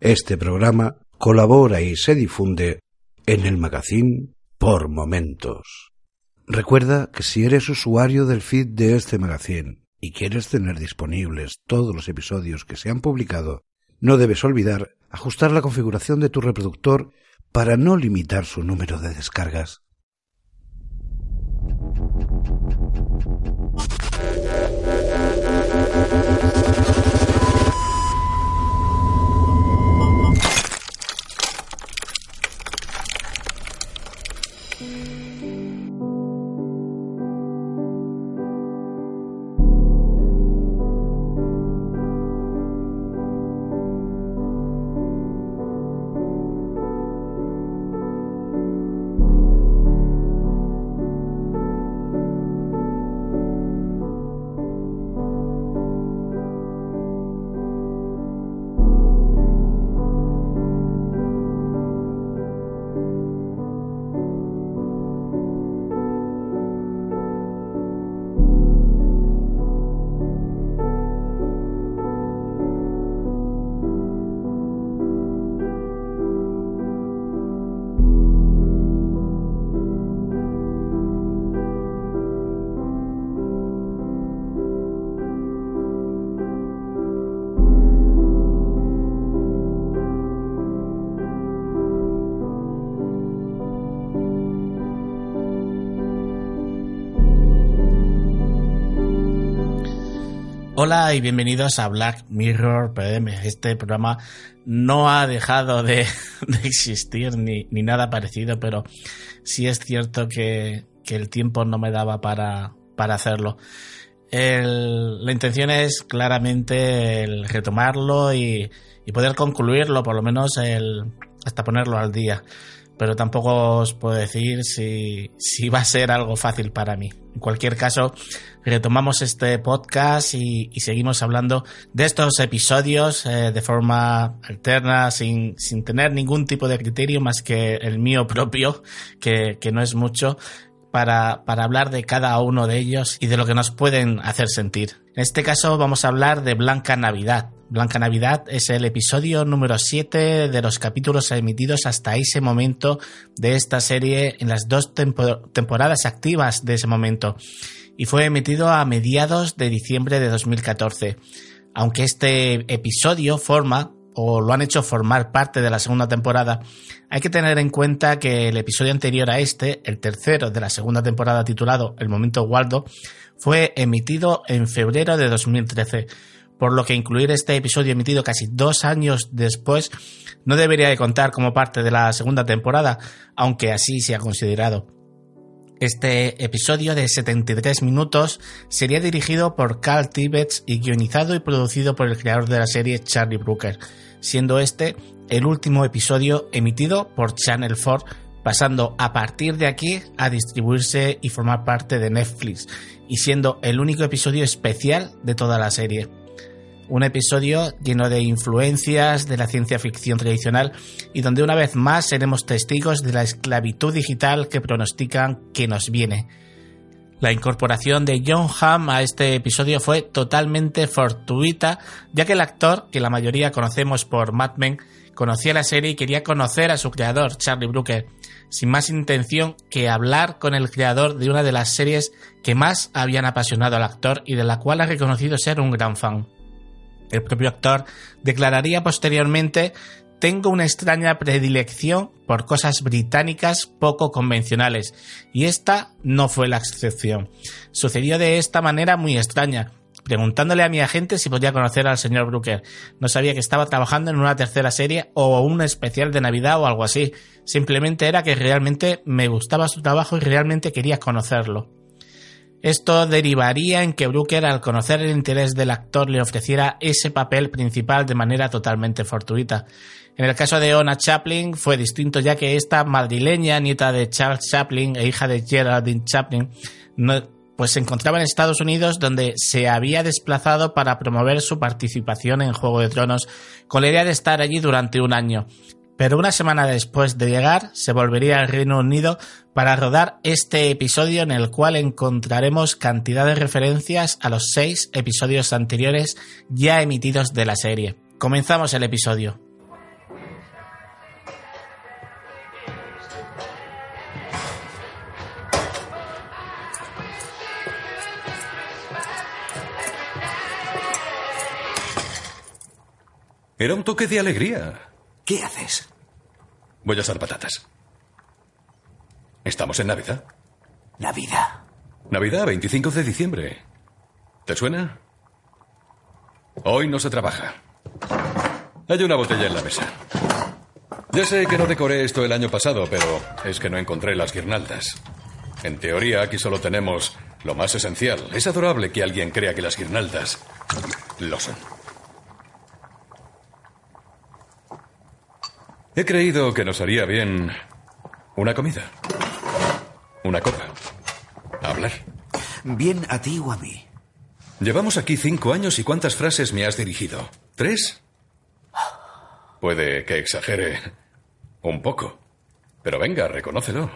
Este programa colabora y se difunde en el magazine por momentos. Recuerda que si eres usuario del feed de este magazine y quieres tener disponibles todos los episodios que se han publicado, no debes olvidar ajustar la configuración de tu reproductor para no limitar su número de descargas. Mm-hmm. Hola y bienvenidos a Black Mirror PM. Este programa no ha dejado de, existir ni, nada parecido, pero sí es cierto que, el tiempo no me daba para, hacerlo. la intención es claramente el retomarlo y, poder concluirlo, por lo menos el, hasta ponerlo al día. Pero tampoco os puedo decir si, si va a ser algo fácil para mí. En cualquier caso, retomamos este podcast y, seguimos hablando de estos episodios eh, de forma alterna, sin, sin, tener ningún tipo de criterio más que el mío propio, que, que no es mucho, para, para, hablar de cada uno de ellos y de lo que nos pueden hacer sentir. En este caso vamos a hablar de Blanca Navidad. Blanca Navidad es el episodio número 7 de los capítulos emitidos hasta ese momento de esta serie en las dos temporadas activas de ese momento y fue emitido a mediados de diciembre de 2014. Aunque este episodio forma o lo han hecho formar parte de la segunda temporada, hay que tener en cuenta que el episodio anterior a este, el tercero de la segunda temporada titulado El Momento Waldo, fue emitido en febrero de 2013, por lo que incluir este episodio emitido casi dos años después no debería de contar como parte de la segunda temporada, aunque así se ha considerado. Este episodio de 73 minutos sería dirigido por Carl Tibbets y guionizado y producido por el creador de la serie Charlie Brooker, siendo este el último episodio emitido por Channel 4, pasando a partir de aquí a distribuirse y formar parte de Netflix, y siendo el único episodio especial de toda la serie un episodio lleno de influencias de la ciencia ficción tradicional y donde una vez más seremos testigos de la esclavitud digital que pronostican que nos viene. La incorporación de John Hamm a este episodio fue totalmente fortuita, ya que el actor, que la mayoría conocemos por Mad Men, conocía la serie y quería conocer a su creador, Charlie Brooker, sin más intención que hablar con el creador de una de las series que más habían apasionado al actor y de la cual ha reconocido ser un gran fan. El propio actor declararía posteriormente tengo una extraña predilección por cosas británicas poco convencionales, y esta no fue la excepción. Sucedió de esta manera muy extraña, preguntándole a mi agente si podía conocer al señor Brooker. No sabía que estaba trabajando en una tercera serie o un especial de Navidad o algo así. Simplemente era que realmente me gustaba su trabajo y realmente quería conocerlo. Esto derivaría en que Brooker, al conocer el interés del actor, le ofreciera ese papel principal de manera totalmente fortuita. En el caso de Ona Chaplin fue distinto, ya que esta madrileña, nieta de Charles Chaplin e hija de Geraldine Chaplin, pues se encontraba en Estados Unidos, donde se había desplazado para promover su participación en Juego de Tronos, con la idea de estar allí durante un año pero una semana después de llegar se volvería al Reino Unido para rodar este episodio en el cual encontraremos cantidad de referencias a los seis episodios anteriores ya emitidos de la serie. Comenzamos el episodio. Era un toque de alegría. ¿Qué haces? Voy a asar patatas. Estamos en Navidad. Navidad. Navidad, 25 de diciembre. ¿Te suena? Hoy no se trabaja. Hay una botella en la mesa. Ya sé que no decoré esto el año pasado, pero es que no encontré las guirnaldas. En teoría, aquí solo tenemos lo más esencial. Es adorable que alguien crea que las guirnaldas lo son. He creído que nos haría bien una comida. Una copa. Hablar. ¿Bien a ti o a mí? Llevamos aquí cinco años y ¿cuántas frases me has dirigido? ¿Tres? Puede que exagere un poco. Pero venga, reconócelo.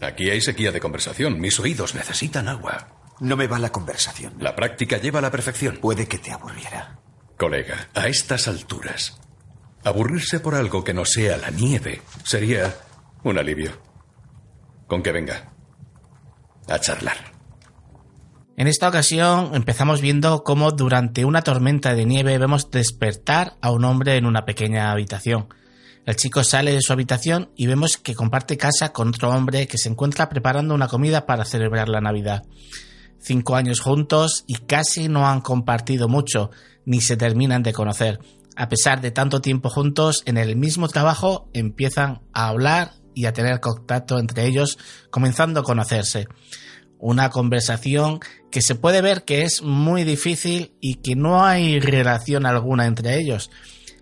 Aquí hay sequía de conversación. Mis oídos necesitan agua. No me va la conversación. La práctica lleva a la perfección. Puede que te aburriera. Colega, a estas alturas, aburrirse por algo que no sea la nieve sería un alivio. Con que venga a charlar. En esta ocasión empezamos viendo cómo durante una tormenta de nieve vemos despertar a un hombre en una pequeña habitación. El chico sale de su habitación y vemos que comparte casa con otro hombre que se encuentra preparando una comida para celebrar la Navidad. Cinco años juntos y casi no han compartido mucho, ni se terminan de conocer. A pesar de tanto tiempo juntos, en el mismo trabajo empiezan a hablar y a tener contacto entre ellos, comenzando a conocerse. Una conversación que se puede ver que es muy difícil y que no hay relación alguna entre ellos.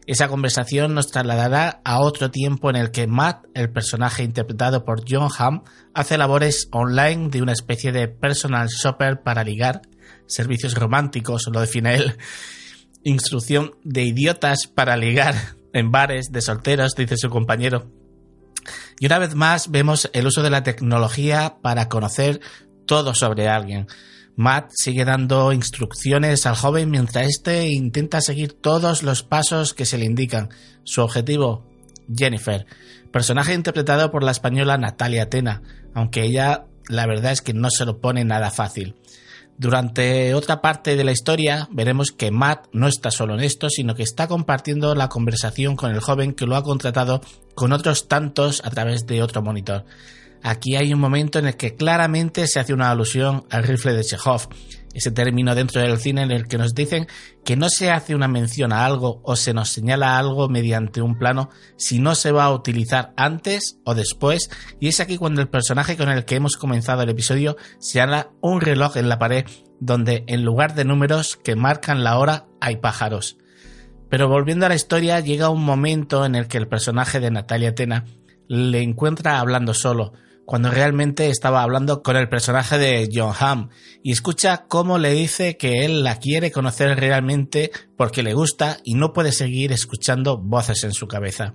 Esa conversación nos trasladará a otro tiempo en el que Matt, el personaje interpretado por John Hamm, hace labores online de una especie de personal shopper para ligar, servicios románticos, lo define él, instrucción de idiotas para ligar en bares de solteros, dice su compañero. Y una vez más vemos el uso de la tecnología para conocer todo sobre alguien. Matt sigue dando instrucciones al joven mientras éste intenta seguir todos los pasos que se le indican. Su objetivo, Jennifer, personaje interpretado por la española Natalia Tena, aunque ella la verdad es que no se lo pone nada fácil. Durante otra parte de la historia veremos que Matt no está solo en esto, sino que está compartiendo la conversación con el joven que lo ha contratado con otros tantos a través de otro monitor. Aquí hay un momento en el que claramente se hace una alusión al rifle de Chekhov, ese término dentro del cine en el que nos dicen que no se hace una mención a algo o se nos señala algo mediante un plano si no se va a utilizar antes o después, y es aquí cuando el personaje con el que hemos comenzado el episodio señala un reloj en la pared donde en lugar de números que marcan la hora hay pájaros. Pero volviendo a la historia, llega un momento en el que el personaje de Natalia Tena le encuentra hablando solo, cuando realmente estaba hablando con el personaje de John Hamm y escucha cómo le dice que él la quiere conocer realmente porque le gusta y no puede seguir escuchando voces en su cabeza.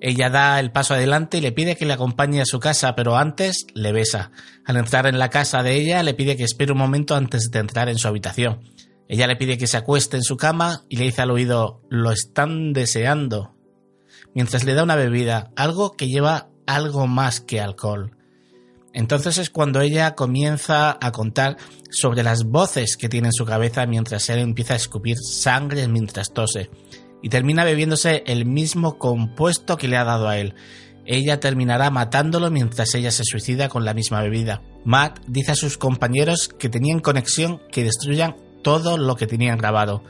Ella da el paso adelante y le pide que le acompañe a su casa, pero antes le besa. Al entrar en la casa de ella le pide que espere un momento antes de entrar en su habitación. Ella le pide que se acueste en su cama y le dice al oído lo están deseando, mientras le da una bebida, algo que lleva algo más que alcohol. Entonces es cuando ella comienza a contar sobre las voces que tiene en su cabeza mientras él empieza a escupir sangre mientras tose y termina bebiéndose el mismo compuesto que le ha dado a él. Ella terminará matándolo mientras ella se suicida con la misma bebida. Matt dice a sus compañeros que tenían conexión que destruyan todo lo que tenían grabado.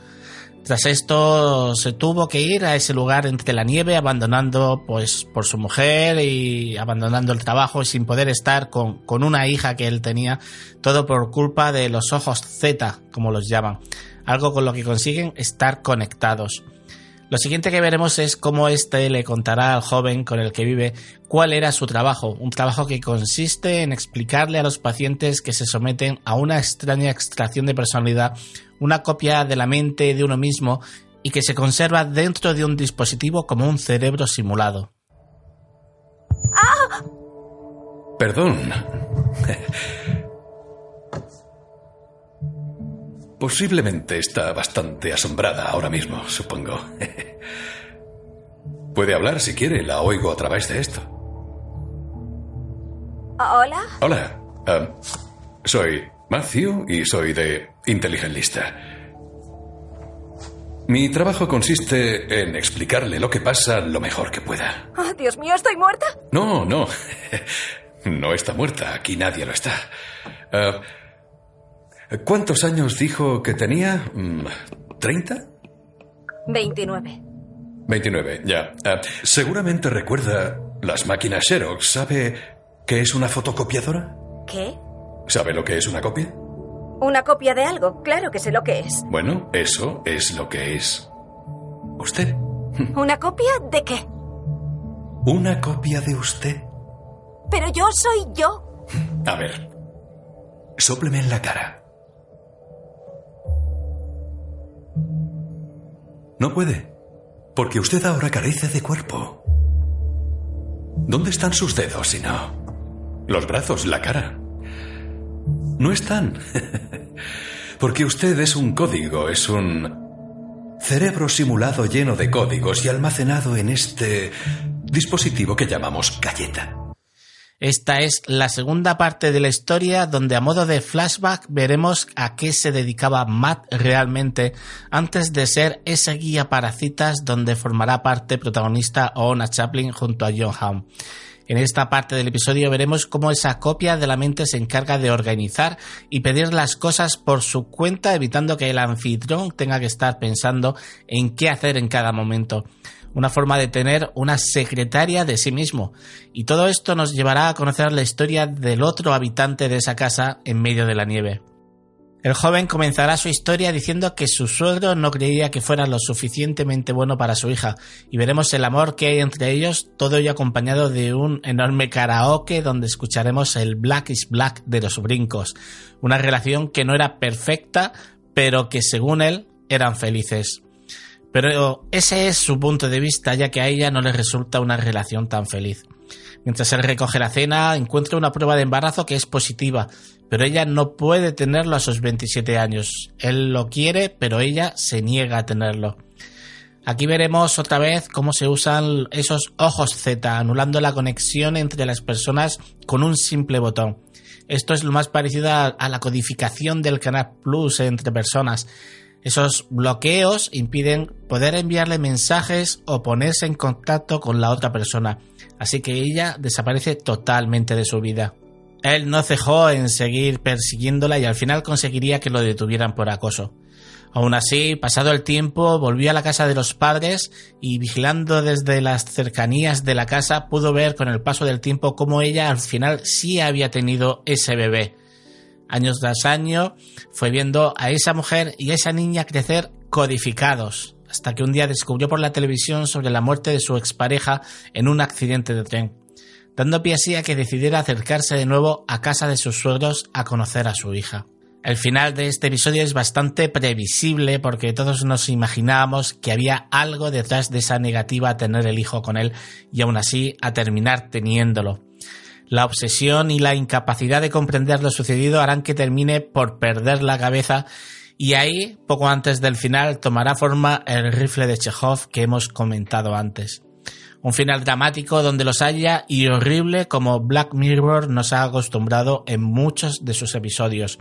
Tras esto se tuvo que ir a ese lugar entre la nieve, abandonando pues por su mujer y abandonando el trabajo y sin poder estar con, con una hija que él tenía, todo por culpa de los ojos Z, como los llaman, algo con lo que consiguen estar conectados. Lo siguiente que veremos es cómo éste le contará al joven con el que vive cuál era su trabajo, un trabajo que consiste en explicarle a los pacientes que se someten a una extraña extracción de personalidad, una copia de la mente de uno mismo y que se conserva dentro de un dispositivo como un cerebro simulado. Perdón. Posiblemente está bastante asombrada ahora mismo, supongo. Puede hablar si quiere, la oigo a través de esto. Hola. Hola, um, soy Matthew y soy de Inteligenlista. Mi trabajo consiste en explicarle lo que pasa lo mejor que pueda. Oh, Dios mío, ¿estoy muerta? No, no. No está muerta. Aquí nadie lo está. Ah, ¿Cuántos años dijo que tenía? Mm, ¿30? 29. 29, ya. Ah, seguramente recuerda las máquinas Xerox. ¿Sabe qué es una fotocopiadora? ¿Qué? ¿Sabe lo que es una copia? ¿Una copia de algo? Claro que sé lo que es. Bueno, eso es lo que es. ¿Usted? ¿Una copia de qué? ¿Una copia de usted? Pero yo soy yo. A ver. Sópleme en la cara. No puede. Porque usted ahora carece de cuerpo. ¿Dónde están sus dedos si no? Los brazos, la cara. No están. Porque usted es un código, es un cerebro simulado lleno de códigos y almacenado en este dispositivo que llamamos galleta. Esta es la segunda parte de la historia donde a modo de flashback veremos a qué se dedicaba Matt realmente antes de ser ese guía para citas donde formará parte protagonista Ona Chaplin junto a John Hamm. En esta parte del episodio veremos cómo esa copia de la mente se encarga de organizar y pedir las cosas por su cuenta, evitando que el anfitrión tenga que estar pensando en qué hacer en cada momento. Una forma de tener una secretaria de sí mismo. Y todo esto nos llevará a conocer la historia del otro habitante de esa casa en medio de la nieve. El joven comenzará su historia diciendo que su suegro no creía que fuera lo suficientemente bueno para su hija, y veremos el amor que hay entre ellos, todo ello acompañado de un enorme karaoke donde escucharemos el Black is Black de los brincos, una relación que no era perfecta, pero que según él eran felices. Pero ese es su punto de vista, ya que a ella no le resulta una relación tan feliz. Mientras él recoge la cena, encuentra una prueba de embarazo que es positiva, pero ella no puede tenerlo a sus 27 años. Él lo quiere, pero ella se niega a tenerlo. Aquí veremos otra vez cómo se usan esos ojos Z, anulando la conexión entre las personas con un simple botón. Esto es lo más parecido a, la codificación del Canal Plus entre personas. Esos bloqueos impiden poder enviarle mensajes o ponerse en contacto con la otra persona, así que ella desaparece totalmente de su vida. Él no cejó en seguir persiguiéndola y al final conseguiría que lo detuvieran por acoso. Aún así, pasado el tiempo, volvió a la casa de los padres y vigilando desde las cercanías de la casa pudo ver con el paso del tiempo cómo ella al final sí había tenido ese bebé Años tras año fue viendo a esa mujer y a esa niña crecer codificados, hasta que un día descubrió por la televisión sobre la muerte de su expareja en un accidente de tren, dando pie así a que decidiera acercarse de nuevo a casa de sus suegros a conocer a su hija. El final de este episodio es bastante previsible porque todos nos imaginábamos que había algo detrás de esa negativa a tener el hijo con él y aún así a terminar teniéndolo. La obsesión y la incapacidad de comprender lo sucedido harán que termine por perder la cabeza y ahí, poco antes del final, tomará forma el rifle de Chekhov que hemos comentado antes. Un final dramático donde los haya y horrible como Black Mirror nos ha acostumbrado en muchos de sus episodios.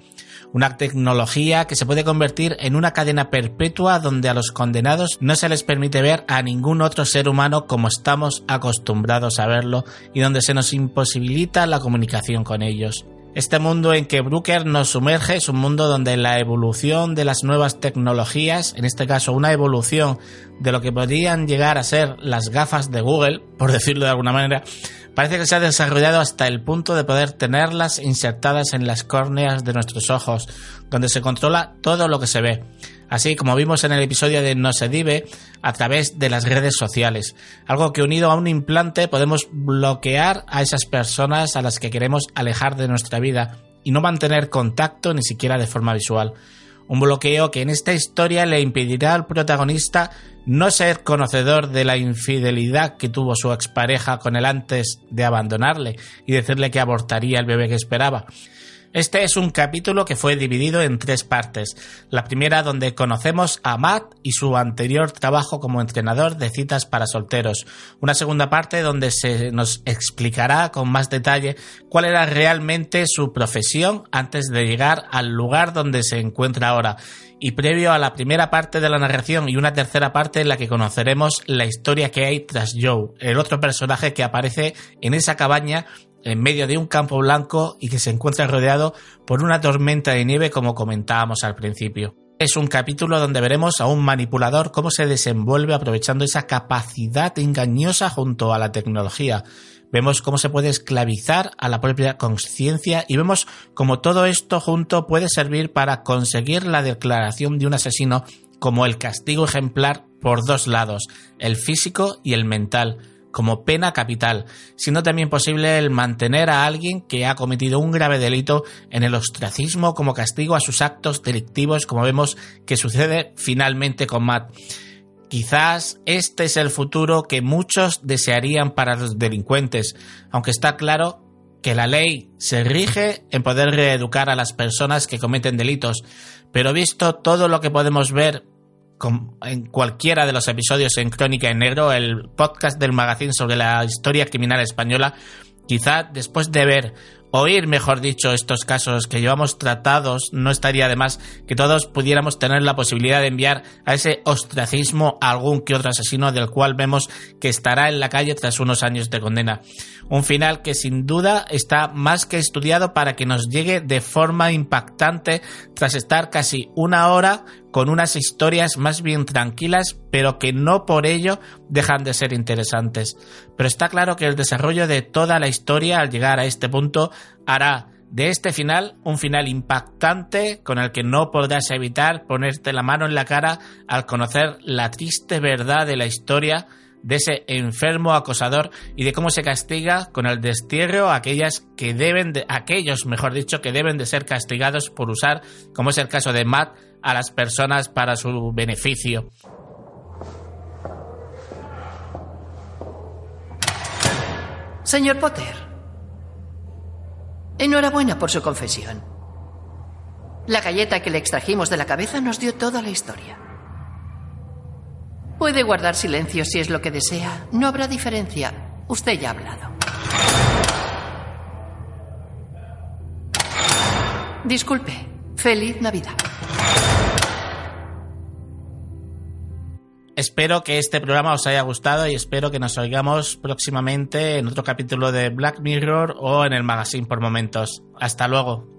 Una tecnología que se puede convertir en una cadena perpetua donde a los condenados no se les permite ver a ningún otro ser humano como estamos acostumbrados a verlo y donde se nos imposibilita la comunicación con ellos. Este mundo en que Brooker nos sumerge es un mundo donde la evolución de las nuevas tecnologías, en este caso una evolución de lo que podrían llegar a ser las gafas de Google, por decirlo de alguna manera, parece que se ha desarrollado hasta el punto de poder tenerlas insertadas en las córneas de nuestros ojos, donde se controla todo lo que se ve así como vimos en el episodio de No se dive, a través de las redes sociales. Algo que unido a un implante podemos bloquear a esas personas a las que queremos alejar de nuestra vida y no mantener contacto ni siquiera de forma visual. Un bloqueo que en esta historia le impedirá al protagonista no ser conocedor de la infidelidad que tuvo su expareja con él antes de abandonarle y decirle que abortaría el bebé que esperaba Este es un capítulo que fue dividido en tres partes. La primera donde conocemos a Matt y su anterior trabajo como entrenador de citas para solteros. Una segunda parte donde se nos explicará con más detalle cuál era realmente su profesión antes de llegar al lugar donde se encuentra ahora. Y previo a la primera parte de la narración y una tercera parte en la que conoceremos la historia que hay tras Joe, el otro personaje que aparece en esa cabaña en medio de un campo blanco y que se encuentra rodeado por una tormenta de nieve como comentábamos al principio. Es un capítulo donde veremos a un manipulador cómo se desenvuelve aprovechando esa capacidad engañosa junto a la tecnología. Vemos cómo se puede esclavizar a la propia conciencia y vemos cómo todo esto junto puede servir para conseguir la declaración de un asesino como el castigo ejemplar por dos lados, el físico y el mental como pena capital, siendo también posible el mantener a alguien que ha cometido un grave delito en el ostracismo como castigo a sus actos delictivos, como vemos que sucede finalmente con Matt. Quizás este es el futuro que muchos desearían para los delincuentes, aunque está claro que la ley se rige en poder reeducar a las personas que cometen delitos, pero visto todo lo que podemos ver en cualquiera de los episodios en Crónica en Negro, el podcast del magazine sobre la historia criminal española, quizá después de ver, oír mejor dicho, estos casos que llevamos tratados, no estaría de más que todos pudiéramos tener la posibilidad de enviar a ese ostracismo a algún que otro asesino del cual vemos que estará en la calle tras unos años de condena. Un final que sin duda está más que estudiado para que nos llegue de forma impactante tras estar casi una hora con unas historias más bien tranquilas, pero que no por ello dejan de ser interesantes. Pero está claro que el desarrollo de toda la historia al llegar a este punto hará de este final un final impactante con el que no podrás evitar ponerte la mano en la cara al conocer la triste verdad de la historia de ese enfermo acosador y de cómo se castiga con el destierro a aquellas que deben de, aquellos, mejor dicho, que deben de ser castigados por usar, como es el caso de Matt, a las personas para su beneficio. Señor Potter, enhorabuena por su confesión. La galleta que le extrajimos de la cabeza nos dio toda la historia. Puede guardar silencio si es lo que desea. No habrá diferencia. Usted ya ha hablado. Disculpe. Feliz Navidad. Espero que este programa os haya gustado y espero que nos oigamos próximamente en otro capítulo de Black Mirror o en el magazine por momentos. Hasta luego.